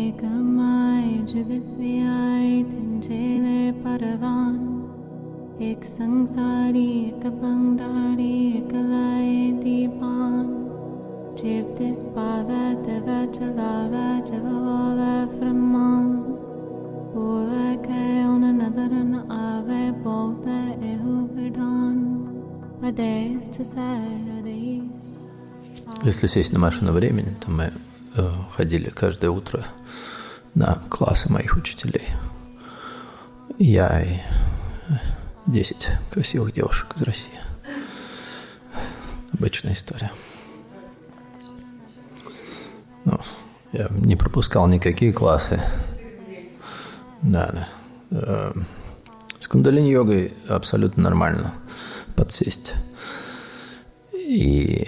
एकमाय जगद्व्याय तिंचेले परवान एक संसारी एक बंडारी एक लाए दीपान Jiv this pava deva chalava javahova framan Ove ke on another an ave bote ehu vidan Ades to sadis Если сесть на машину времени, то мы э, ходили каждое утро на классы моих учителей. Я и 10 красивых девушек из России. Обычная история. Ну, я не пропускал никакие классы. Да, да. Э, С кундалини-йогой абсолютно нормально подсесть. И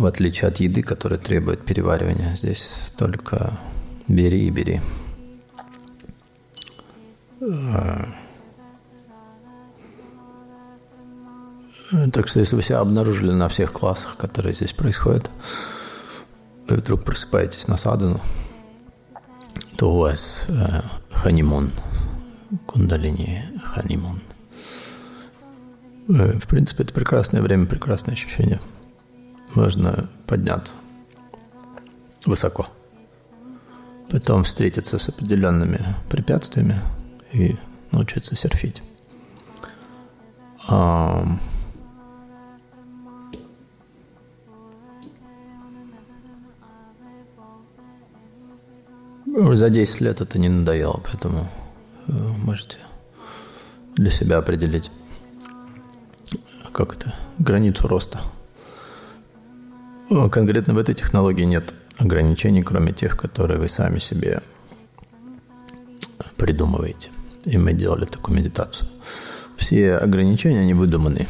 в отличие от еды, которая требует переваривания, здесь только бери и бери. Э, Так что если вы себя обнаружили на всех классах, которые здесь происходят, и вдруг просыпаетесь на садану, то у вас э, ханимун, кундалини ханимун. Э, в принципе, это прекрасное время, прекрасное ощущение. Можно подняться высоко. Потом встретиться с определенными препятствиями и научиться серфить. За 10 лет это не надоело, поэтому э, можете для себя определить, как это, границу роста. Ну, Конкретно в этой технологии нет ограничений, кроме тех, которые вы сами себе придумываете. И мы делали такую медитацию. Все ограничения, они выдуманы.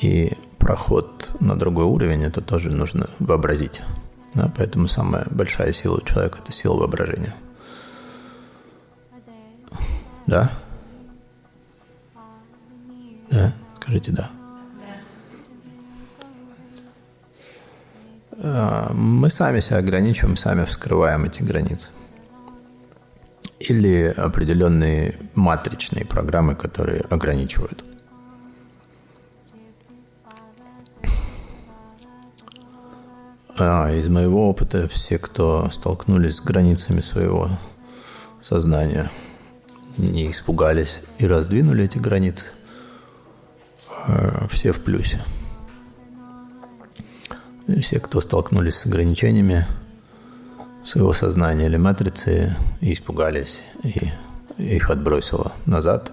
И проход на другой уровень, это тоже нужно вообразить. Да, поэтому самая большая сила у человека – это сила воображения. Да? Да? Скажите «да». Мы сами себя ограничиваем, сами вскрываем эти границы. Или определенные матричные программы, которые ограничивают. А, из моего опыта все, кто столкнулись с границами своего сознания, не испугались и раздвинули эти границы, а, все в плюсе. Все, кто столкнулись с ограничениями своего сознания или матрицы и испугались, и их отбросило назад,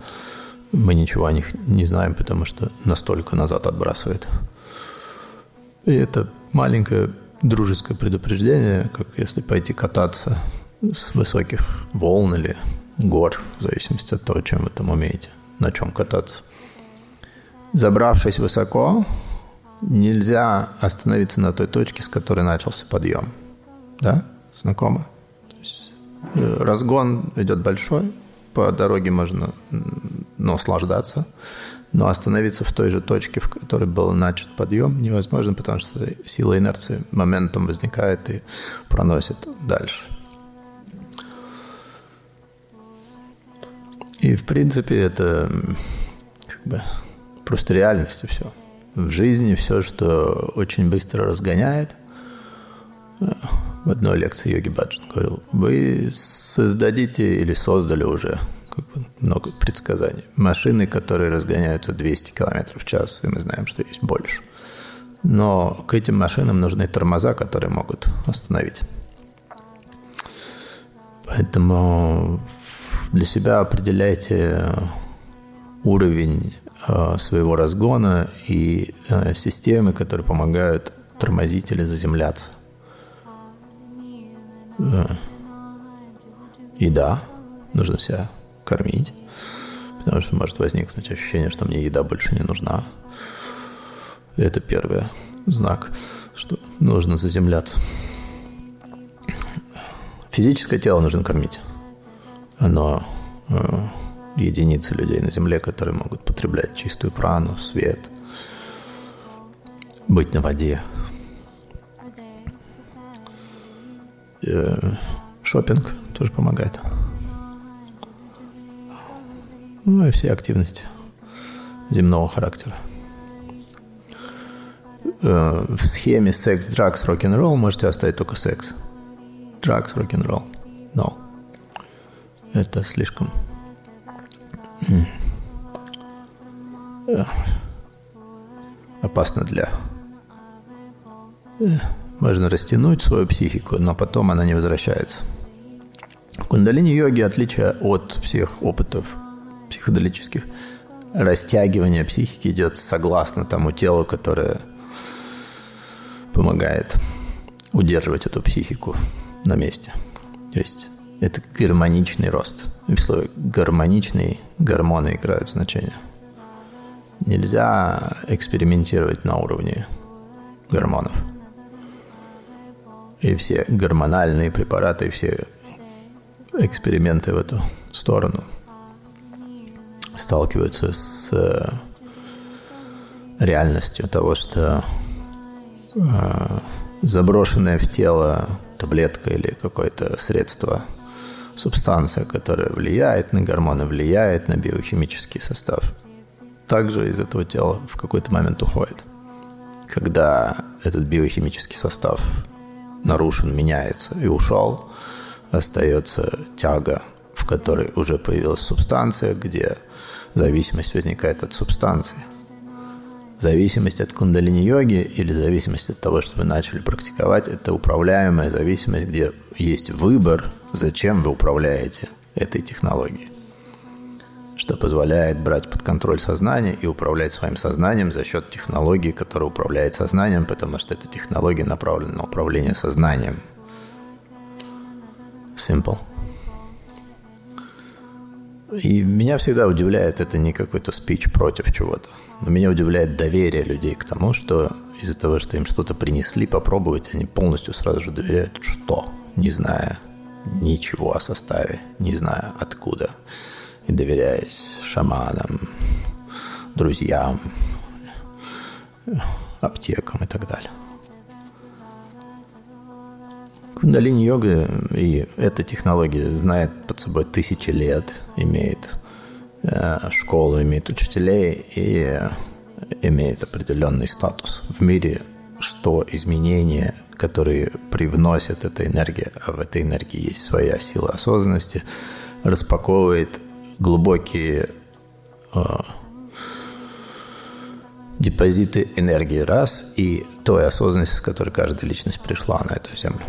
мы ничего о них не знаем, потому что настолько назад отбрасывает. И это маленькое дружеское предупреждение, как если пойти кататься с высоких волн или гор, в зависимости от того, чем вы там умеете, на чем кататься. Забравшись высоко, нельзя остановиться на той точке, с которой начался подъем. Да? Знакомо? Есть, э, разгон идет большой, по дороге можно наслаждаться, но остановиться в той же точке, в которой был начат подъем, невозможно, потому что сила инерции моментом возникает и проносит дальше. И, в принципе, это как бы просто реальность и все. В жизни все, что очень быстро разгоняет. В одной лекции Йоги Баджан говорил, вы создадите или создали уже как бы много предсказаний. Машины, которые разгоняются 200 км в час, и мы знаем, что есть больше. Но к этим машинам нужны тормоза, которые могут остановить. Поэтому для себя определяйте уровень своего разгона и э, системы, которые помогают тормозить или заземляться. Э, И да, нужно себя кормить, потому что может возникнуть ощущение, что мне еда больше не нужна. Это первый знак, что нужно заземляться. Физическое тело нужно кормить. Оно э, единицы людей на Земле, которые могут потреблять чистую прану, свет, быть на воде. Э, шопинг тоже помогает. Ну и все активности земного характера. Э, в схеме секс, дракс, рок-н-ролл можете оставить только секс. Дракс, рок-н-ролл. No. Это слишком Опасно для... Э, можно растянуть свою психику, но потом она не возвращается. В кундалини-йоги, отличие от всех опытов психоделических, растягивание психики идет согласно тому телу, которое помогает удерживать эту психику на месте. То есть это гармоничный рост. В слове гармоничный гормоны играют значение. Нельзя экспериментировать на уровне гормонов. И все гормональные препараты, все эксперименты в эту сторону сталкиваются с э, реальностью того, что э, заброшенная в тело таблетка или какое-то средство, субстанция, которая влияет на гормоны, влияет на биохимический состав, также из этого тела в какой-то момент уходит. Когда этот биохимический состав нарушен, меняется и ушел, остается тяга, в которой уже появилась субстанция, где зависимость возникает от субстанции. Зависимость от кундалини-йоги или зависимость от того, что вы начали практиковать, это управляемая зависимость, где есть выбор, зачем вы управляете этой технологией что позволяет брать под контроль сознание и управлять своим сознанием за счет технологии, которая управляет сознанием, потому что эта технология направлена на управление сознанием. Simple. И меня всегда удивляет, это не какой-то спич против чего-то, но меня удивляет доверие людей к тому, что из-за того, что им что-то принесли попробовать, они полностью сразу же доверяют, что, не зная ничего о составе, не зная откуда, и доверяясь шаманам, друзьям, аптекам и так далее. Кундалини-йога и эта технология знает под собой тысячи лет, имеет э, школу, имеет учителей и имеет определенный статус в мире, что изменения, которые привносят эта энергия, а в этой энергии есть своя сила осознанности, распаковывает глубокие э, депозиты энергии раз и той осознанности, с которой каждая личность пришла на эту землю.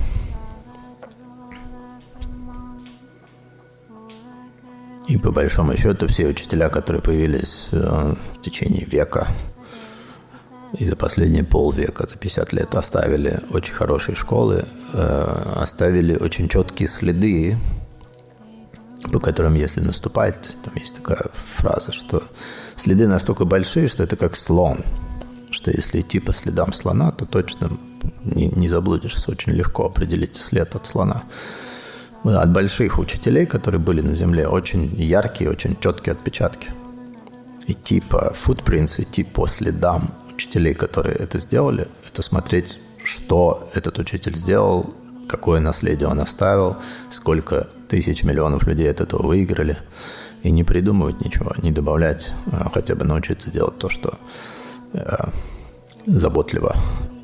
И по большому счету все учителя, которые появились э, в течение века и за последние полвека, за 50 лет оставили очень хорошие школы, э, оставили очень четкие следы, по которым, если наступать, там есть такая фраза, что следы настолько большие, что это как слон, что если идти по следам слона, то точно не, не заблудишься, очень легко определить след от слона. От больших учителей, которые были на Земле, очень яркие, очень четкие отпечатки. Идти по footprints, идти по следам учителей, которые это сделали, это смотреть, что этот учитель сделал, какое наследие он оставил, сколько тысяч миллионов людей от этого выиграли. И не придумывать ничего, не добавлять, а хотя бы научиться делать то, что э, заботливо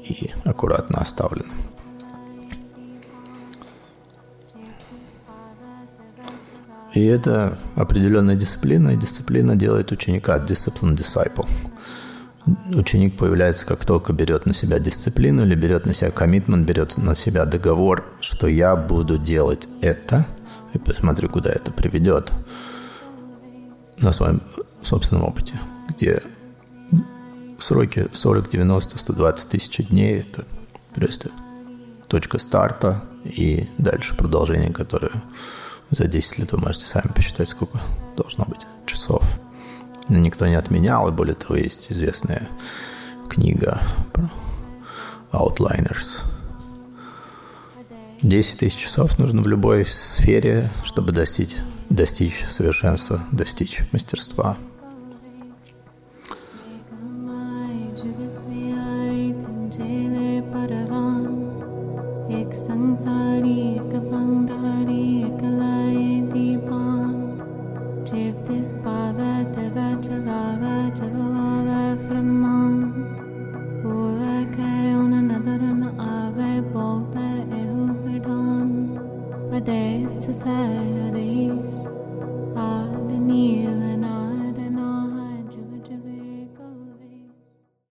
и аккуратно оставлено. И это определенная дисциплина, и дисциплина делает ученика discipline disciple. Ученик появляется, как только берет на себя дисциплину или берет на себя коммитмент, берет на себя договор, что я буду делать это, и посмотрю, куда это приведет на своем собственном опыте, где сроки 40, 90, 120 тысяч дней – это просто точка старта и дальше продолжение, которое за 10 лет вы можете сами посчитать, сколько должно быть часов. Никто не отменял, и более того, есть известная книга про Outliners. 10 тысяч часов нужно в любой сфере, чтобы достичь, достичь совершенства, достичь мастерства – this bhava deva jalava javava framam Pura kayon ave bolta ehu A days to Saturday.